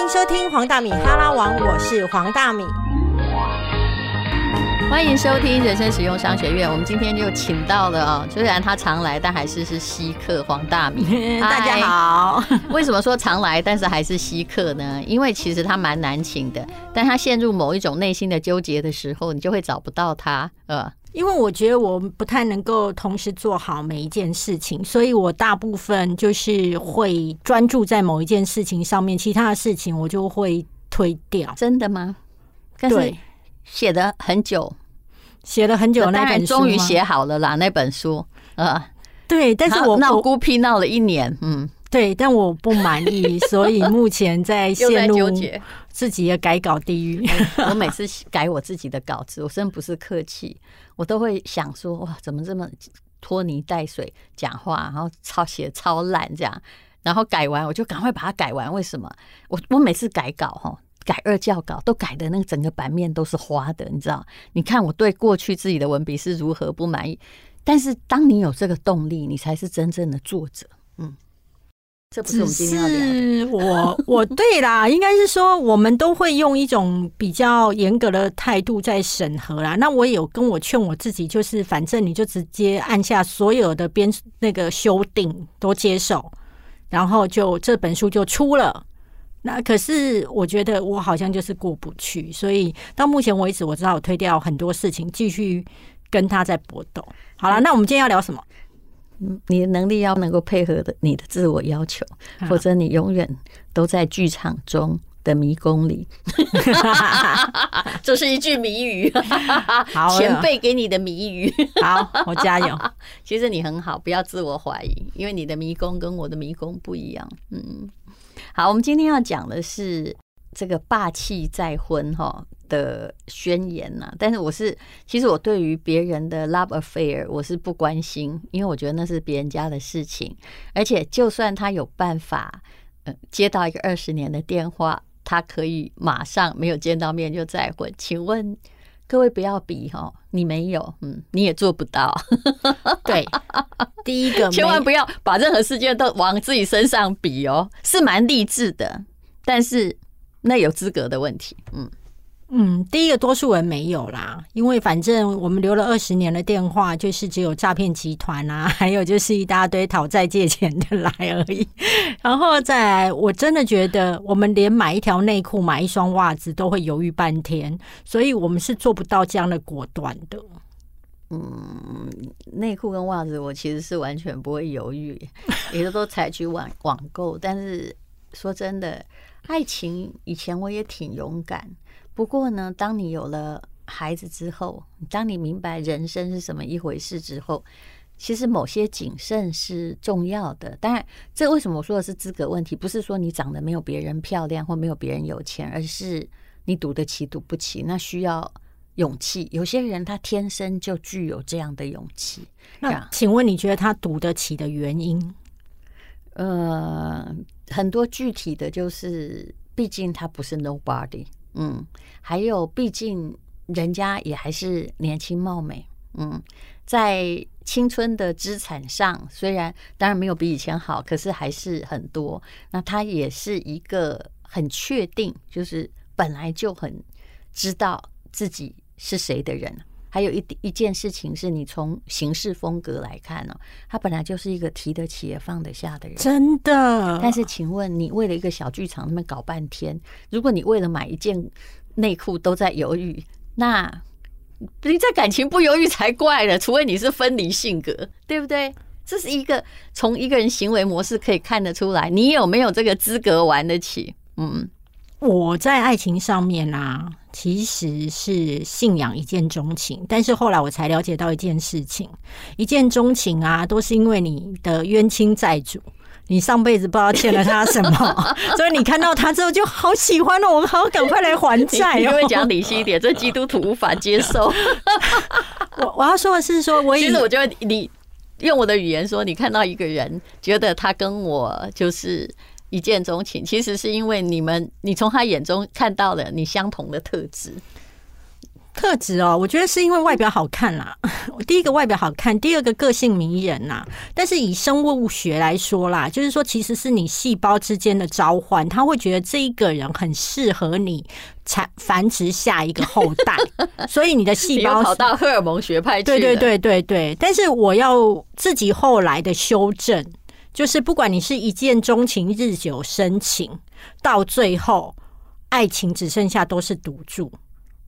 迎收听黄大米哈拉王，我是黄大米。欢迎收听人生实用商学院。我们今天就请到了啊，虽然他常来，但还是是稀客黄大米。大家好，为什么说常来，但是还是稀客呢？因为其实他蛮难请的，但他陷入某一种内心的纠结的时候，你就会找不到他。呃，因为我觉得我不太能够同时做好每一件事情，所以我大部分就是会专注在某一件事情上面，其他的事情我就会推掉。真的吗？但是写的很久。写了很久那本书，终于写好了啦！那本书，呃，对，但是我闹孤僻闹了一年，嗯，对，但我不满意，所以目前在陷入自己的改稿地狱。我每次改我自己的稿子，我真不是客气，我都会想说，哇，怎么这么拖泥带水讲话，然后抄写超烂这样，然后改完我就赶快把它改完。为什么？我我每次改稿哈。改二教稿都改的那个整个版面都是花的，你知道？你看我对过去自己的文笔是如何不满意，但是当你有这个动力，你才是真正的作者。嗯，这不是我们今天要聊的。我我对啦，应该是说我们都会用一种比较严格的态度在审核啦。那我有跟我劝我自己，就是反正你就直接按下所有的编那个修订都接受，然后就这本书就出了。那可是我觉得我好像就是过不去，所以到目前为止，我知道我推掉很多事情，继续跟他在搏斗。好了，那我们今天要聊什么？嗯，你的能力要能够配合的你的自我要求，否则你永远都在剧场中的迷宫里。这是一句谜语，前辈给你的谜语。好，我加油。其实你很好，不要自我怀疑，因为你的迷宫跟我的迷宫不一样。嗯。好，我们今天要讲的是这个霸气再婚哈的宣言呐。但是我是，其实我对于别人的 love affair 我是不关心，因为我觉得那是别人家的事情。而且，就算他有办法，呃，接到一个二十年的电话，他可以马上没有见到面就再婚。请问各位不要比哈，你没有，嗯，你也做不到。对。第一个，千万不要把任何事件都往自己身上比哦，是蛮励志的，但是那有资格的问题。嗯嗯，第一个多数人没有啦，因为反正我们留了二十年的电话，就是只有诈骗集团啊，还有就是一大堆讨债借钱的来而已。然后再，我真的觉得我们连买一条内裤、买一双袜子都会犹豫半天，所以我们是做不到这样的果断的。嗯，内裤跟袜子，我其实是完全不会犹豫，也都采取网网购。但是说真的，爱情以前我也挺勇敢。不过呢，当你有了孩子之后，当你明白人生是什么一回事之后，其实某些谨慎是重要的。当然，这为什么我说的是资格问题？不是说你长得没有别人漂亮或没有别人有钱，而是你赌得起赌不起，那需要。勇气，有些人他天生就具有这样的勇气。那请问你觉得他赌得起的原因？呃，很多具体的就是，毕竟他不是 nobody，嗯，还有毕竟人家也还是年轻貌美，嗯，在青春的资产上，虽然当然没有比以前好，可是还是很多。那他也是一个很确定，就是本来就很知道自己。是谁的人？还有一一件事情是你从行事风格来看呢，他本来就是一个提得起也放得下的人，真的。但是，请问你为了一个小剧场那么搞半天，如果你为了买一件内裤都在犹豫，那你在感情不犹豫才怪了。除非你是分离性格，对不对？这是一个从一个人行为模式可以看得出来，你有没有这个资格玩得起？嗯。我在爱情上面啊，其实是信仰一见钟情，但是后来我才了解到一件事情：一见钟情啊，都是因为你的冤亲债主，你上辈子不知道欠了他什么，所以你看到他之后就好喜欢哦，我们好赶快来还债哦。因为讲理性一点，这基督徒无法接受。我我要说的是，说我其实我觉得你用我的语言说，你看到一个人，觉得他跟我就是。一见钟情，其实是因为你们，你从他眼中看到了你相同的特质。特质哦，我觉得是因为外表好看啦。第一个外表好看，第二个个性迷人呐。但是以生物学来说啦，就是说其实是你细胞之间的召唤，他会觉得这一个人很适合你产繁殖下一个后代，所以你的细胞跑到荷尔蒙学派去。对对对对对。但是我要自己后来的修正，就是不管你是一见钟情、日久生情，到最后爱情只剩下都是赌注。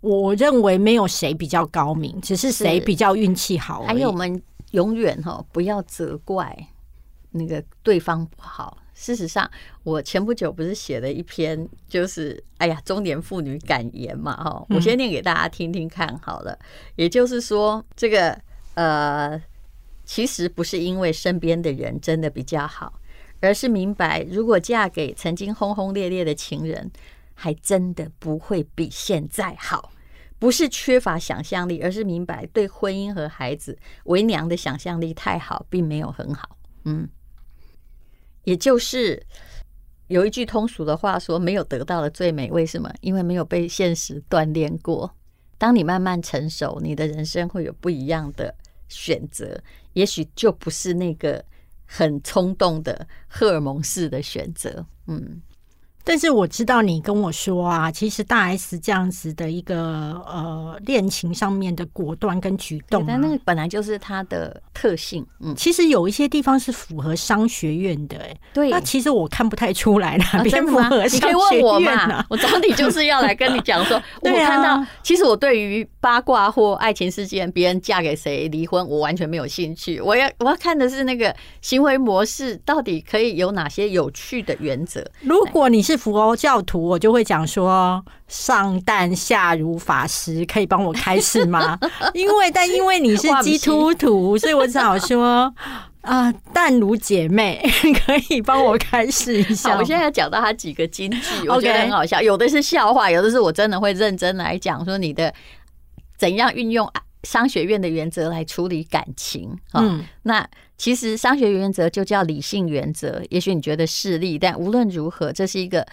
我认为没有谁比较高明，只是谁比较运气好。还有，我们永远哈不要责怪那个对方不好。事实上，我前不久不是写了一篇，就是哎呀，中年妇女感言嘛哈。我先念给大家听听看好了。也就是说，这个呃，其实不是因为身边的人真的比较好，而是明白，如果嫁给曾经轰轰烈烈的情人。还真的不会比现在好，不是缺乏想象力，而是明白对婚姻和孩子为娘的想象力太好，并没有很好。嗯，也就是有一句通俗的话说：“没有得到的最美。”为什么？因为没有被现实锻炼过。当你慢慢成熟，你的人生会有不一样的选择，也许就不是那个很冲动的荷尔蒙式的选择。嗯。但是我知道你跟我说啊，其实大 S 这样子的一个呃恋情上面的果断跟举动，但那个本来就是他的特性。嗯，其实有一些地方是符合商学院的，哎，对。那其实我看不太出来了，真符合你可以问我嘛？我找你就是要来跟你讲说，我看到，其实我对于八卦或爱情事件，别人嫁给谁离婚，我完全没有兴趣。我要我要看的是那个行为模式到底可以有哪些有趣的原则。如果你是是佛教徒，我就会讲说上旦下如法师，可以帮我开示吗？因为但因为你是基督徒，所以我只好说啊，淡如姐妹 可以帮我开示一下。我现在讲到他几个金句，我觉得很好笑，有的是笑话，有的是我真的会认真来讲说你的怎样运用商学院的原则来处理感情。嗯，那。其实商学原则就叫理性原则，也许你觉得势利，但无论如何，这是一个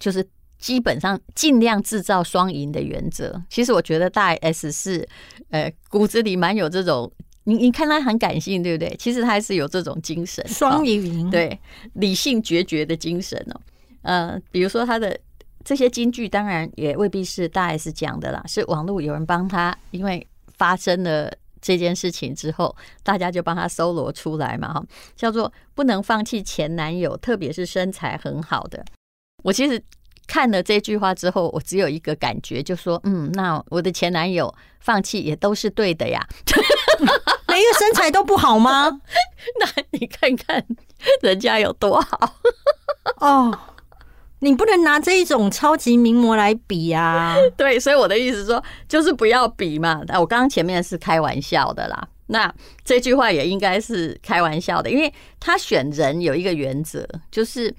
就是基本上尽量制造双赢的原则。其实我觉得大 S 是呃骨子里蛮有这种，你你看他很感性，对不对？其实他还是有这种精神，双赢，对理性决绝的精神哦。呃，比如说他的这些金句，当然也未必是大 S 讲的啦，是网络有人帮他，因为发生了。这件事情之后，大家就帮他搜罗出来嘛，哈，叫做不能放弃前男友，特别是身材很好的。我其实看了这句话之后，我只有一个感觉，就说，嗯，那我的前男友放弃也都是对的呀。每一个身材都不好吗？那你看看人家有多好哦。你不能拿这一种超级名模来比啊！对，所以我的意思说，就是不要比嘛。那我刚刚前面是开玩笑的啦，那这句话也应该是开玩笑的，因为他选人有一个原则，就是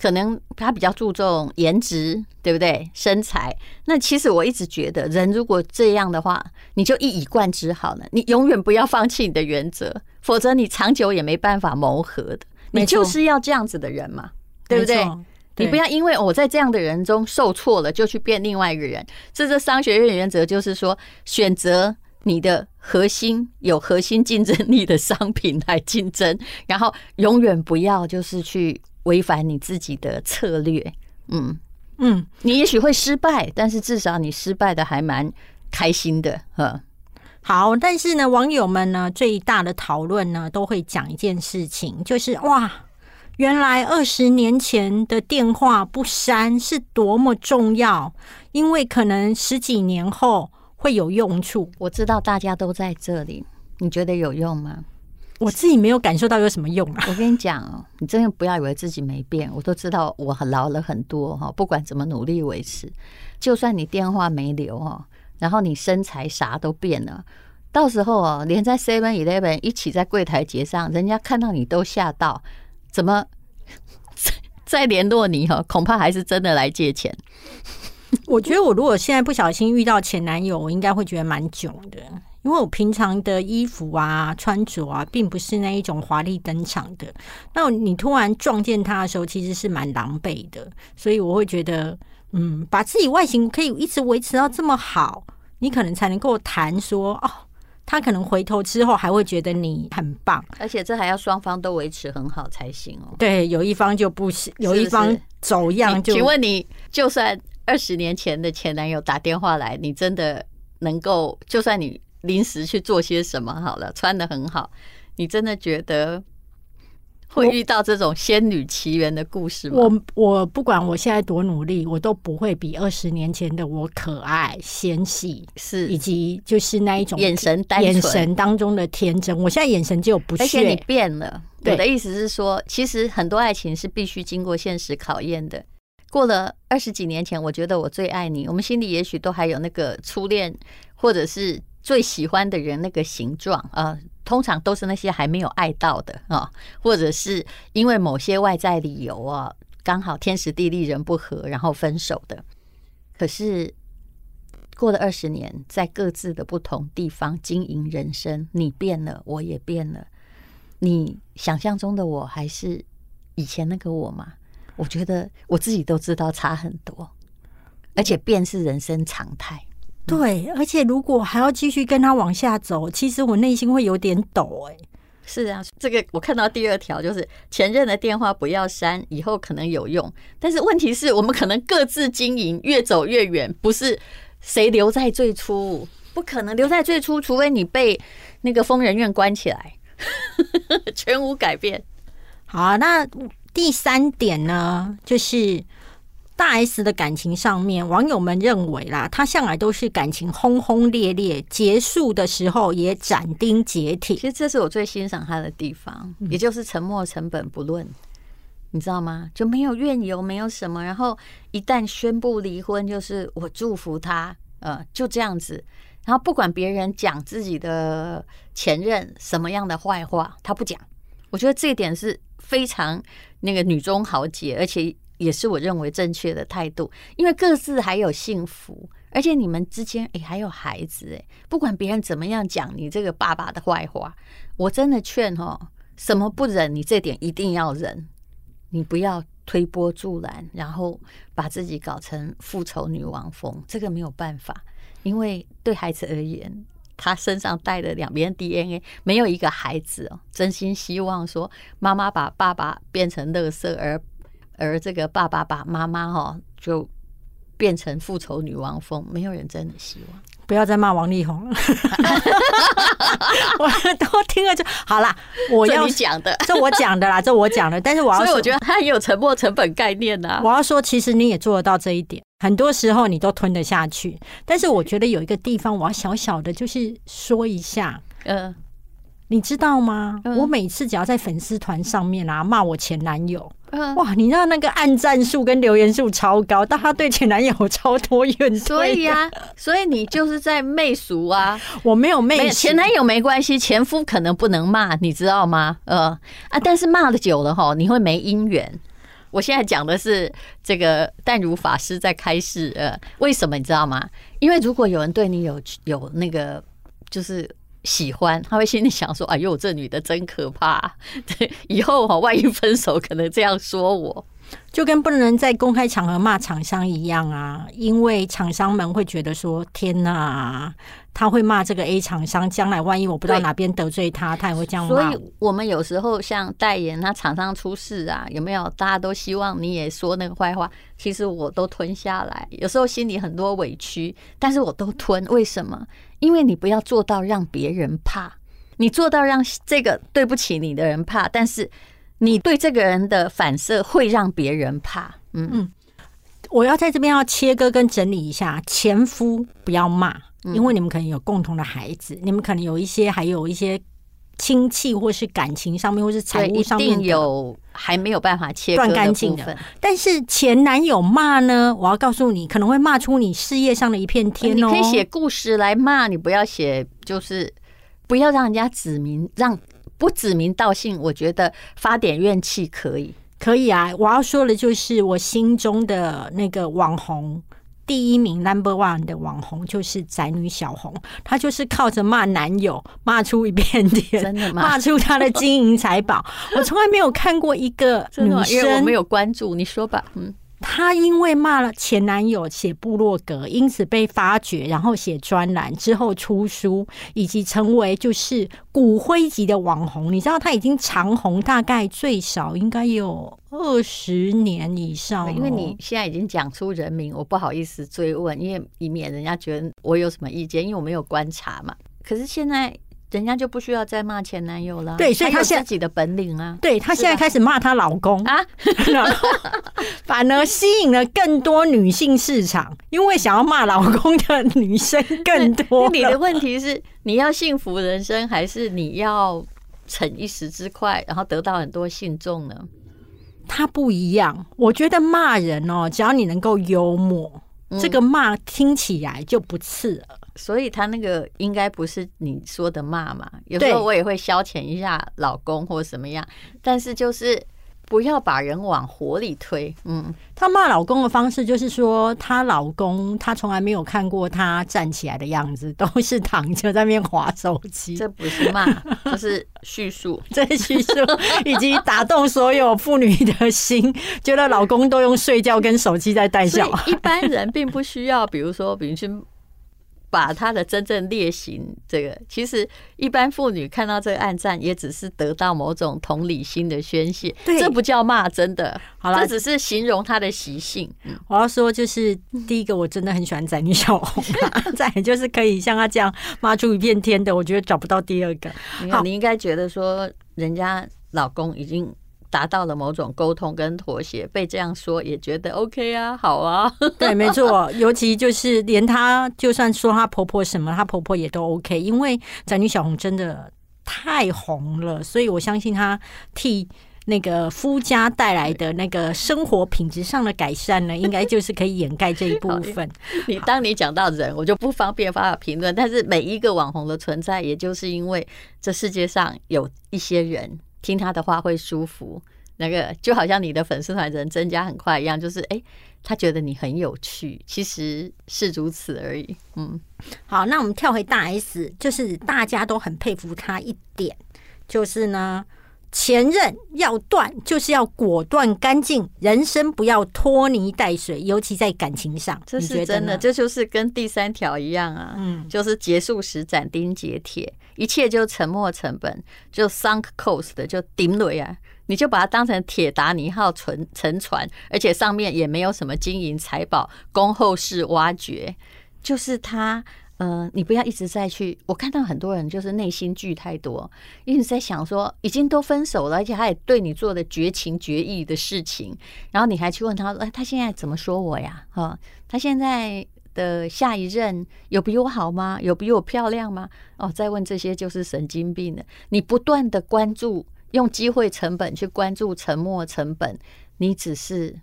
可能他比较注重颜值，对不对？身材。那其实我一直觉得，人如果这样的话，你就一以贯之好了，你永远不要放弃你的原则，否则你长久也没办法磨合的。你就是要这样子的人嘛，对不对？你不要因为我在这样的人中受挫了，就去变另外一个人。这是商学院原则就是说，选择你的核心有核心竞争力的商品来竞争，然后永远不要就是去违反你自己的策略。嗯嗯，你也许会失败，但是至少你失败的还蛮开心的。呵，好，但是呢，网友们呢最大的讨论呢都会讲一件事情，就是哇。原来二十年前的电话不删是多么重要，因为可能十几年后会有用处。我知道大家都在这里，你觉得有用吗？我自己没有感受到有什么用啊！我跟你讲哦，你真的不要以为自己没变，我都知道我很老了很多哈。不管怎么努力维持，就算你电话没留哦，然后你身材啥都变了，到时候哦，连在 Seven Eleven 一起在柜台结账，人家看到你都吓到。怎么再 再联络你哈？恐怕还是真的来借钱。我觉得我如果现在不小心遇到前男友，我应该会觉得蛮囧的，因为我平常的衣服啊、穿着啊，并不是那一种华丽登场的。那你突然撞见他的时候，其实是蛮狼狈的，所以我会觉得，嗯，把自己外形可以一直维持到这么好。你可能才能够谈说哦，他可能回头之后还会觉得你很棒。而且这还要双方都维持很好才行哦。对，有一方就不行，有一方走样就。请问你，就算二十年前的前男友打电话来，你真的能够，就算你临时去做些什么好了，穿的很好，你真的觉得会遇到这种仙女奇缘的故事吗？我我不管我现在多努力，我都不会比二十年前的我可爱、纤细，以，及就是那一种眼神眼神当中的天真。我现在眼神就有不而且你，变了。我的意思是说，其实很多爱情是必须经过现实考验的。过了二十几年前，我觉得我最爱你，我们心里也许都还有那个初恋，或者是最喜欢的人那个形状啊、通常都是那些还没有爱到的啊，或者是因为某些外在理由啊，刚好天时地利人不和，然后分手的。可是过了二十年，在各自的不同地方经营人生，你变了，我也变了。你想象中的我还是以前那个我吗？我觉得我自己都知道差很多，而且变是人生常态。对，而且如果还要继续跟他往下走，其实我内心会有点抖哎、是啊，这个我看到第二条就是前任的电话不要删，以后可能有用。但是问题是我们可能各自经营，越走越远，不是谁留在最初，不可能留在最初，除非你被那个疯人院关起来，全无改变。好啊，那第三点呢，就是大 S 的感情上面，网友们认为啦，她向来都是感情轰轰烈烈，结束的时候也斩钉截铁其。实这是我最欣赏她的地方，也就是沉默成本不论，你知道吗？就没有怨尤，没有什么。然后一旦宣布离婚，就是我祝福他，呃，就这样子。然后不管别人讲自己的前任什么样的坏话，他不讲。我觉得这一点是非常那个女中豪杰，而且也是我认为正确的态度，因为各自还有幸福，而且你们之间诶还有孩子诶，不管别人怎么样讲你这个爸爸的坏话，我真的劝哦，什么不忍，你这点一定要忍，你不要推波助澜，然后把自己搞成复仇女王风，这个没有办法，因为对孩子而言。他身上带的两边 DNA，没有一个孩子哦，真心希望说妈妈把爸爸变成乐色，而而这个爸爸把妈妈哈就变成复仇女王风，没有人真的希望。不要再骂王力宏了，我都听了就好啦。我要你讲的，这我讲的啦，这我讲的，但是我要说所以我觉得他也有沉没成本概念呐、我要说，其实你也做得到这一点，很多时候你都吞得下去。但是我觉得有一个地方，我要小小的，就是说一下，嗯，你知道吗？嗯我每次只要在粉丝团上面啊骂我前男友，嗯，哇，你知道那个按赞数跟留言数超高，但他对前男友超多怨怼。所以啊，所以你就是在媚俗啊。我没有媚前男友没关系，前夫可能不能骂，你知道吗？呃啊，但是骂的久了哈，你会没姻缘。我现在讲的是这个淡如法师在开示，呃，为什么你知道吗？因为如果有人对你有有那个就是喜欢，他会心里想说：“哎呦，这女的真可怕！对，以后哈，万一分手，可能这样说我。就跟不能在公开场合骂厂商一样啊，因为厂商们会觉得说：天哪，他会骂这个 A 厂商，将来万一我不知道哪边得罪他，他也会这样所。以我们有时候像代言，他厂商出事啊，有没有？大家都希望你也说那个坏话，其实我都吞下来。有时候心里很多委屈，但是我都吞。为什么？因为你不要做到让别人怕，你做到让这个对不起你的人怕，但是你对这个人的反射会让别人怕。嗯。嗯，我要在这边要切割跟整理一下，前夫不要骂，因为你们可能有共同的孩子，你们可能有一些还有一些亲戚或是感情上面或是财对，务上面的有还没有办法切割断干净的。但是前男友骂呢，我要告诉你，可能会骂出你事业上的一片天哦。你可以写故事来骂，你不要写就是不要让人家指名，让不指名道姓。我觉得发点怨气可以。可以啊，我要说的就是我心中的那个网红。第一名 number one 的网红就是宅女小红，她就是靠着骂男友骂出一片天，真的吗 骂出她的金银财宝。我从来没有看过一个女 真的，因为我没有关注，你说吧。嗯，她她因为骂了前男友写部落格，因此被发掘，然后写专栏之后出书，以及成为就是骨灰级的网红。你知道她已经长红大概最少应该有二十年以上哦，因为你现在已经讲出人名，我不好意思追问，因为以免人家觉得我有什么意见，因为我没有观察嘛。可是现在。人家就不需要再骂前男友了，对，所以她现在自己的本领啊，对她现在开始骂她老公啊，反而吸引了更多女性市场，因为想要骂老公的女生更多。你的问题是，你要幸福人生，还是你要逞一时之快，然后得到很多信众呢？他不一样，我觉得骂人哦，只要你能够幽默，这个骂听起来就不刺耳。所以他那个应该不是你说的骂嘛？有时候我也会消遣一下老公或什么样，但是就是不要把人往火里推。嗯，她骂老公的方式就是说，她老公她从来没有看过他站起来的样子，都是躺着在那边划手机。这不是骂，这是叙述，这是叙述，以及打动所有妇女的心，觉得老公都用睡觉跟手机在带笑。一般人并不需要，比如说，比如说。把他的真正劣行，这个其实一般妇女看到这个暗战，也只是得到某种同理心的宣泄，这不叫骂，真的。好了，这只是形容他的习性。我要说，就是第一个，我真的很喜欢宅女小红，再就是可以像他这样骂出一片天的，我觉得找不到第二个。好，你应该觉得说，人家老公已经。达到了某种沟通跟妥协，被这样说也觉得 OK 啊，好啊，对，没错，尤其就是连她就算说她婆婆什么，她婆婆也都 OK，因为宅女小红真的太红了，所以我相信她替那个夫家带来的那个生活品质上的改善呢，应该就是可以掩盖这一部分。你当你讲到人，我就不方便发表评论，但是每一个网红的存在，也就是因为这世界上有一些人。听他的话会舒服，那个就好像你的粉丝团人增加很快一样，就是哎，他觉得你很有趣，其实是如此而已。嗯，好，那我们跳回大 S，就是大家都很佩服他一点，就是呢，前任要断就是要果断干净，人生不要拖泥带水，尤其在感情上，这是真的，这就是跟第三条一样啊，嗯，就是结束时斩钉截铁。一切就沉没成本，就 sunk cost 的就顶雷啊！你就把它当成铁达尼号沉沉船，而且上面也没有什么金银财宝供后世挖掘。就是他，呃，你不要一直在去。我看到很多人就是内心剧太多，一直在想说已经都分手了，而且他也对你做的绝情绝义的事情，然后你还去问他，哎，他现在怎么说我呀？哈，他现在。的下一任有比我好吗？有比我漂亮吗？哦，再问这些就是神经病了。你不断的关注，用机会成本去关注沉默成本，你只是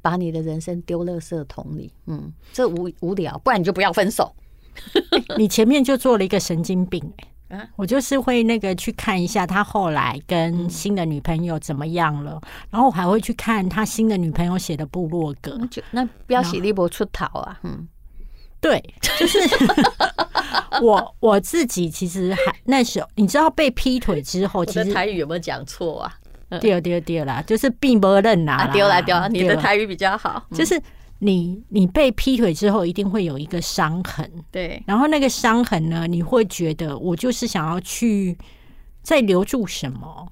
把你的人生丢垃圾桶里。嗯，这无无聊，不然你就不要分手。你前面就做了一个神经病啊！我就是会那个去看一下他后来跟新的女朋友怎么样了，然后我还会去看他新的女朋友写的部落格。那标喜立博出逃啊？嗯。对，就是 我我自己，其实还那时候，你知道被劈腿之后，其实台语有没有讲错啊？第二第二第二啦，就是并不认啦，丢来丢，你的台语比较好。就是你你被劈腿之后，一定会有一个伤痕，对。然后那个伤痕呢，你会觉得我就是想要去再留住什么，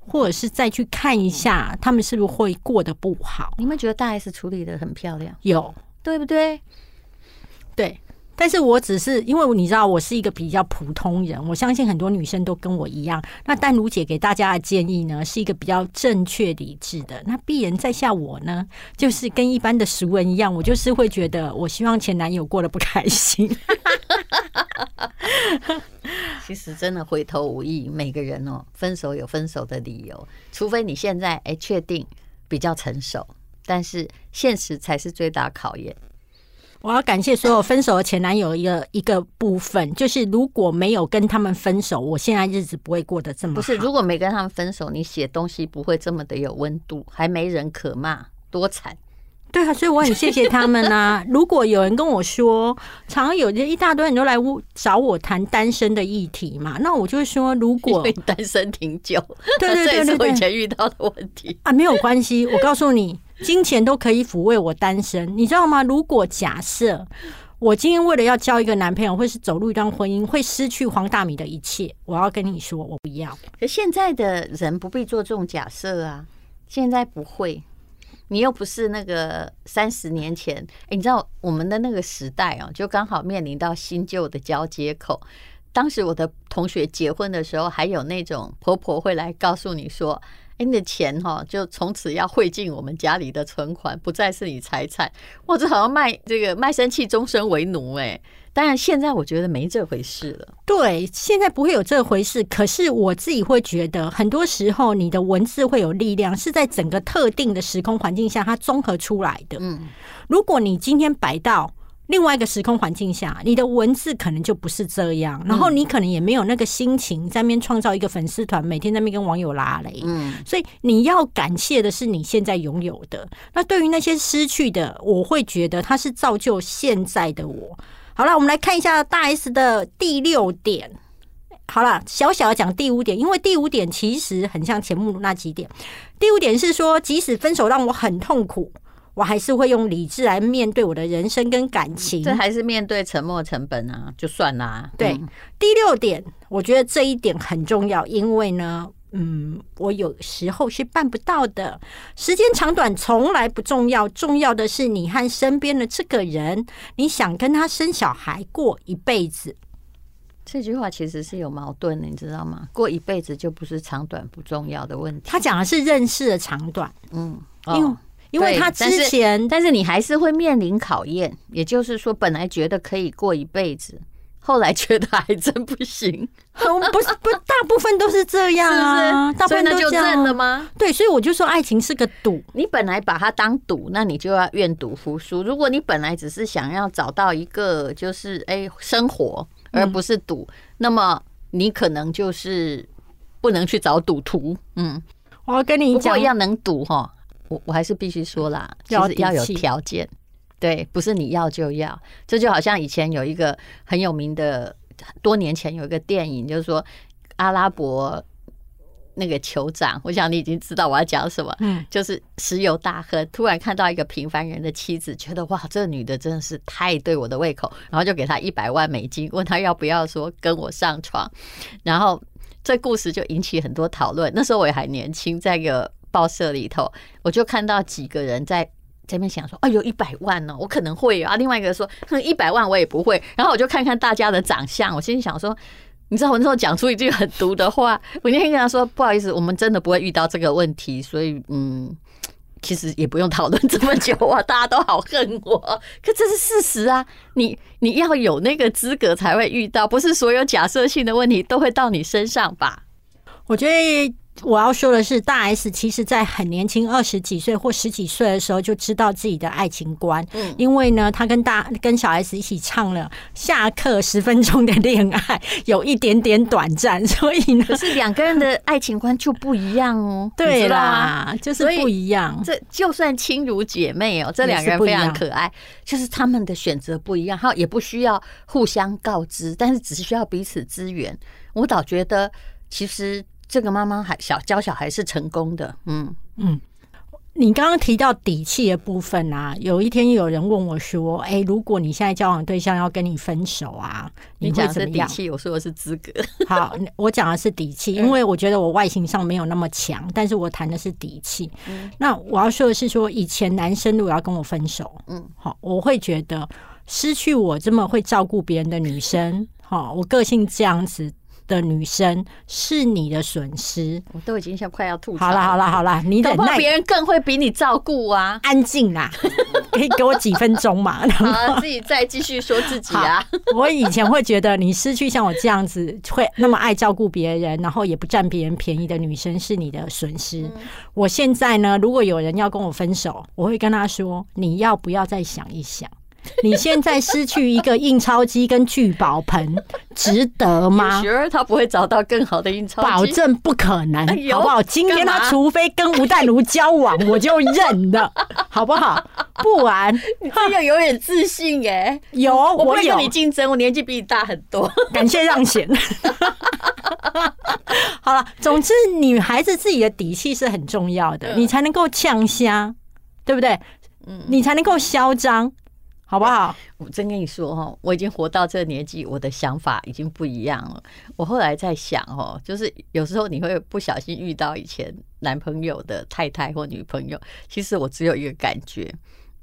或者是再去看一下他们是不是会过得不好？你们觉得大 S 处理的很漂亮，有对不对？对，但是我只是因为你知道，我是一个比较普通人，我相信很多女生都跟我一样。那丹如姐给大家的建议呢，是一个比较正确理智的。那鄙人在下我呢，就是跟一般的熟人一样，我就是会觉得，我希望前男友过得不开心。其实真的回头无意，每个人哦，分手有分手的理由，除非你现在哎确定比较成熟，但是现实才是最大考验。我要感谢所有分手的前男友一个一个部分，就是如果没有跟他们分手，我现在日子不会过得这么好。不是，如果没跟他们分手，你写东西不会这么的有温度，还没人可骂，多惨。对啊，所以我很谢谢他们啊。如果有人跟我说，常常有一大堆人都来找我谈单身的议题嘛，那我就会说，如果单身挺久，对对对对，我以前遇到的问题啊，没有关系。我告诉你。金钱都可以抚慰我单身，你知道吗？如果假设我今天为了要交一个男朋友，或是走入一段婚姻，会失去黄大米的一切，我要跟你说，我不要。可现在的人不必做这种假设啊，现在不会。你又不是那个三十年前，哎，你知道我们的那个时代哦，就刚好面临到新旧的交接口。当时我的同学结婚的时候，还有那种婆婆会来告诉你说：“哎，你的钱哈，就从此要汇进我们家里的存款，不再是你财产。”哇，这好像卖这个卖身契，终身为奴哎。当然，现在我觉得没这回事了。对，现在不会有这回事。可是我自己会觉得，很多时候你的文字会有力量，是在整个特定的时空环境下它综合出来的。嗯，如果你今天摆到另外一个时空环境下，你的文字可能就不是这样，然后你可能也没有那个心情在那边创造一个粉丝团，每天在那边跟网友拉雷。嗯，所以你要感谢的是你现在拥有的。那对于那些失去的，我会觉得它是造就现在的我。好了，我们来看一下大 S 的第六点。好了，小小的讲第五点，因为第五点其实很像前目那几点。第五点是说，即使分手让我很痛苦，我还是会用理智来面对我的人生跟感情。这还是面对沉默成本啊，就算啦。对，第六点，我觉得这一点很重要，因为呢。嗯，我有时候是办不到的。时间长短从来不重要，重要的是你和身边的这个人，你想跟他生小孩过一辈子。这句话其实是有矛盾的，你知道吗？过一辈子就不是长短不重要的问题。他讲的是认识的长短。嗯，因为因为他之前，但是你还是会面临考验。也就是说，本来觉得可以过一辈子。后来觉得还真不行，不是不，大部分都是这 样啊，大部分都就认了吗？对，所以我就说爱情是个赌，你本来把它当赌，那你就要愿赌服输。如果你本来只是想要找到一个就是哎生活，而不是赌，那么你可能就是不能去找赌徒。嗯，我要跟你讲，要能赌哈，我我还是必须说啦，就是要有条件。对，不是你要就要，这就好像以前有一个很有名的，多年前有一个电影，就是说阿拉伯那个酋长，我想你已经知道我要讲什么，嗯，就是石油大亨，突然看到一个平凡人的妻子，觉得哇，这女的真的是太对我的胃口，然后就给她一百万美金，问她要不要说跟我上床，然后这故事就引起很多讨论。那时候我也还年轻，在一个报社里头，我就看到几个人在。这边想说，哎呦，一百万呢，我可能会啊。另外一个说，哼，一百万我也不会。然后我就看看大家的长相，我心里想说，你知道我那时候讲出一句很毒的话，我那天跟他说，不好意思，我们真的不会遇到这个问题，所以嗯，其实也不用讨论这么久啊，大家都好恨我，可这是事实啊。你你要有那个资格才会遇到，不是所有假设性的问题都会到你身上吧？我觉得。我要说的是，大 S 其实在很年轻，二十几岁或十几岁的时候就知道自己的爱情观。嗯，因为呢，他跟大跟小 S 一起唱了下课十分钟的恋爱，有一点点短暂，所以呢，可是两个人的爱情观就不一样哦。对啦，就是不一样。这就算亲如姐妹哦，这两个人非常可爱，就是他们的选择不一样，哈，也不需要互相告知，但是只是需要彼此支援。我倒觉得其实。这个妈妈还小教小孩是成功的，嗯嗯。你刚刚提到底气的部分啊，有一天有人问我说：“哎，如果你现在交往对象要跟你分手啊，你会怎么样？”我说的是资格。好，我讲的是底气，因为我觉得我外形上没有那么强，但是我谈的是底气。那我要说的是，说以前男生如果要跟我分手，嗯，好，我会觉得失去我这么会照顾别人的女生，好，我个性这样子。的女生是你的损失，我都已经像快要吐。好了好了好了，你忍耐，别人更会比你照顾啊！安静啦，可以给我几分钟嘛？好，自己再继续说自己啊！我以前会觉得你失去像我这样子会那么爱照顾别人，然后也不占别人便宜的女生是你的损失。我现在呢，如果有人要跟我分手，我会跟他说：你要不要再想一想？你现在失去一个印钞机跟聚宝盆，值得吗？雪儿他不会找到更好的印钞机，保证不可能，好不好？今天他除非跟吴淡如交往，我就认了，好不好？不然你这个有点自信哎，有我跟你竞争，我年纪比你大很多，感谢让贤。好了，总之女孩子自己的底气是很重要的，你才能够呛虾。对不对？嗯，你才能够嚣张，好不好？我真跟你说哈，我已经活到这个年纪，我的想法已经不一样了。我后来在想哦，就是有时候你会不小心遇到以前男朋友的太太或女朋友，其实我只有一个感觉。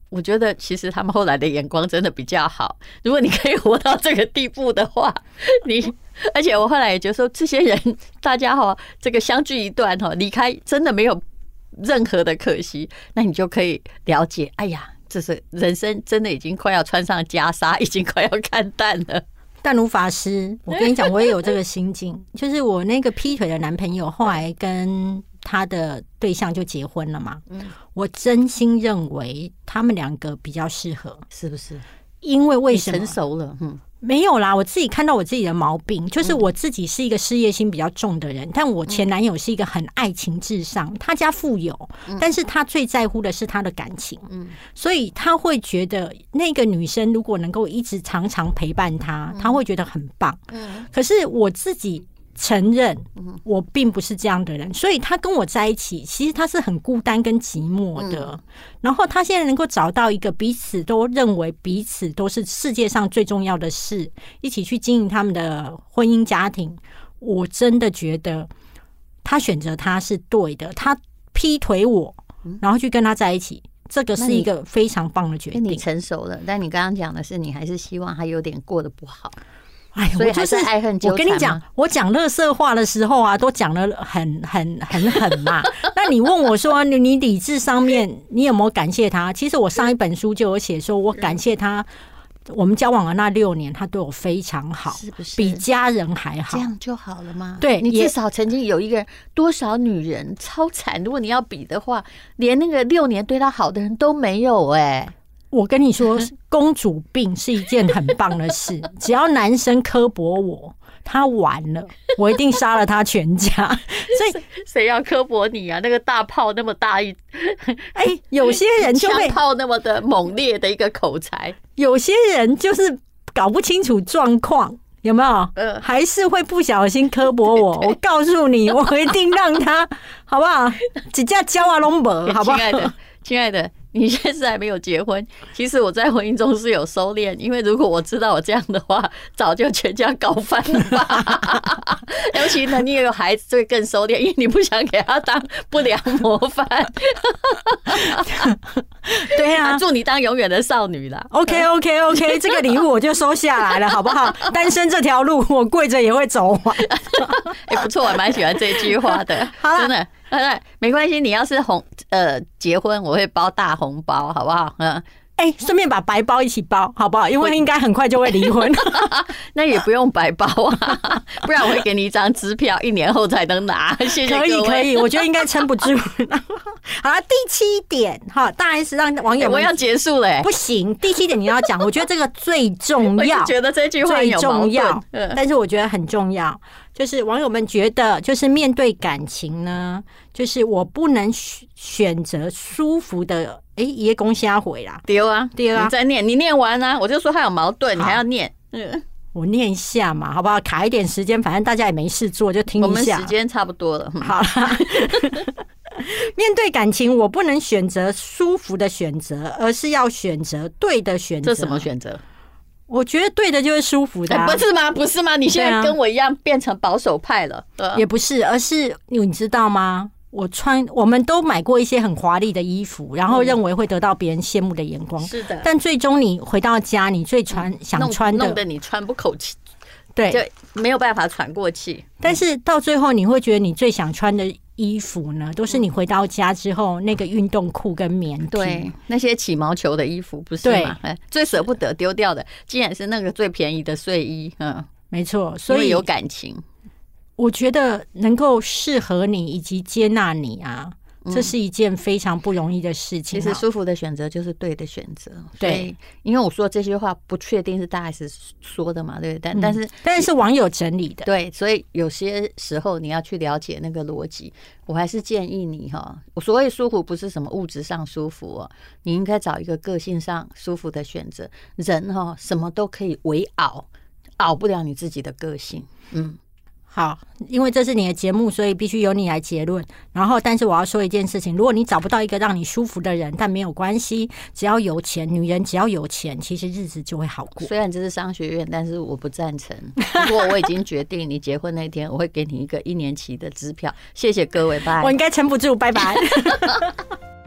我觉得其实他们后来的眼光真的比较好。如果你可以活到这个地步的话，你而且我后来也觉得说，这些人大家哈，这个相聚一段哈，离开真的没有任何的可惜。那你就可以了解，哎呀，这是人生真的已经快要穿上袈裟，已经快要看淡了。淡如法师，我跟你讲，我也有这个心境，就是我那个劈腿的男朋友后来跟。他的对象就结婚了嘛？嗯，我真心认为他们两个比较适合，是不是？因为为什么成熟了？嗯，没有啦，我自己看到我自己的毛病，就是我自己是一个事业心比较重的人，但我前男友是一个很爱情至上，他家富有，但是他最在乎的是他的感情，嗯，所以他会觉得那个女生如果能够一直常常陪伴他，他会觉得很棒，嗯，可是我自己。承认我并不是这样的人，所以他跟我在一起，其实他是很孤单跟寂寞的。然后他现在能够找到一个彼此都认为彼此都是世界上最重要的事，一起去经营他们的婚姻家庭，我真的觉得他选择他是对的。他劈腿我，然后去跟他在一起，这个是一个非常棒的决定。你成熟了，但你刚刚讲的是，你还是希望他有点过得不好。哎，我就是。我跟你讲，我讲乐色话的时候啊，都讲的很 很很狠嘛。那你问我说，你你理智上面，你有没有感谢他？其实我上一本书就有写，说我感谢他。我们交往的那六年，他对我非常好，是不是比家人还好？这样就好了吗？对你至少曾经有一个人，多少女人超惨。如果你要比的话，连那个六年对他好的人都没有哎。我跟你说，公主病是一件很棒的事。只要男生刻薄我，他完了，我一定杀了他全家。所以谁要刻薄你啊？那个大炮那么大一，哎，有些人就会炮那么的猛烈的一个口才，有些人就是搞不清楚状况，有没有？嗯，还是会不小心刻薄我。我告诉你，我一定让他好不好？几架交啊龙伯，好不好？亲爱的，亲爱的。你现在还没有结婚，其实我在婚姻中是有收敛，因为如果我知道我这样的话，早就全家搞翻了吧。尤其呢，你也有孩子，就会更收敛，因为你不想给他当不良模范。对啊，祝你当永远的少女啦。OK OK OK，这个礼物我就收下来了，好不好？单身这条路，我跪着也会走完。哎，不错，我蛮喜欢这句话的，真的。呃，没关系，你要是红呃结婚，我会包大红包，好不好？嗯，哎，顺便把白包一起包，好不好？因为应该很快就会离婚，那也不用白包啊，不然我会给你一张支票，一年后才能拿。谢谢可以可以，我觉得应该撑不住。好了，第七点哈，当然是让网友我要结束了，不行，第七点你要讲，我觉得这个最重要，觉得这句话最重要，但是我觉得很重要。就是网友们觉得，就是面对感情呢，就是我不能选选择舒服的，哎，爷公瞎回啦，丢啊，丢啊，你再念，你念完啊，我就说他有矛盾，你还要念，嗯，我念一下嘛，好不好？卡一点时间，反正大家也没事做，就听一下。我们时间差不多了，好了。面对感情，我不能选择舒服的选择，而是要选择对的选择。这什么选择？我觉得对的就是舒服的，不是吗？不是吗？你现在跟我一样变成保守派了，也不是，而是你知道吗？我穿，我们都买过一些很华丽的衣服，然后认为会得到别人羡慕的眼光，是的。但最终你回到家，你最穿想穿的，弄得你喘不口气，对，就没有办法喘过气。但是到最后，你会觉得你最想穿的。衣服呢，都是你回到家之后那个运动裤跟棉对，那些起毛球的衣服不是吗？最舍不得丢掉的，竟然是那个最便宜的睡衣。嗯，没错，所以有感情，我觉得能够适合你以及接纳你啊。这是一件非常不容易的事情。其实舒服的选择就是对的选择。对，因为我说这些话不确定是大 S 说的嘛，对，但但是但是网友整理的。对，所以有些时候你要去了解那个逻辑。我还是建议你哈，我所谓舒服不是什么物质上舒服哦，你应该找一个个性上舒服的选择。人哈，什么都可以围熬，熬不了你自己的个性。嗯。好，因为这是你的节目，所以必须由你来结论。然后，但是我要说一件事情：如果你找不到一个让你舒服的人，但没有关系，只要有钱，女人只要有钱，其实日子就会好过。虽然这是商学院，但是我不赞成。不过我已经决定，你结婚那天我会给你一个一年期的支票。谢谢各位，拜。我应该撑不住，拜拜。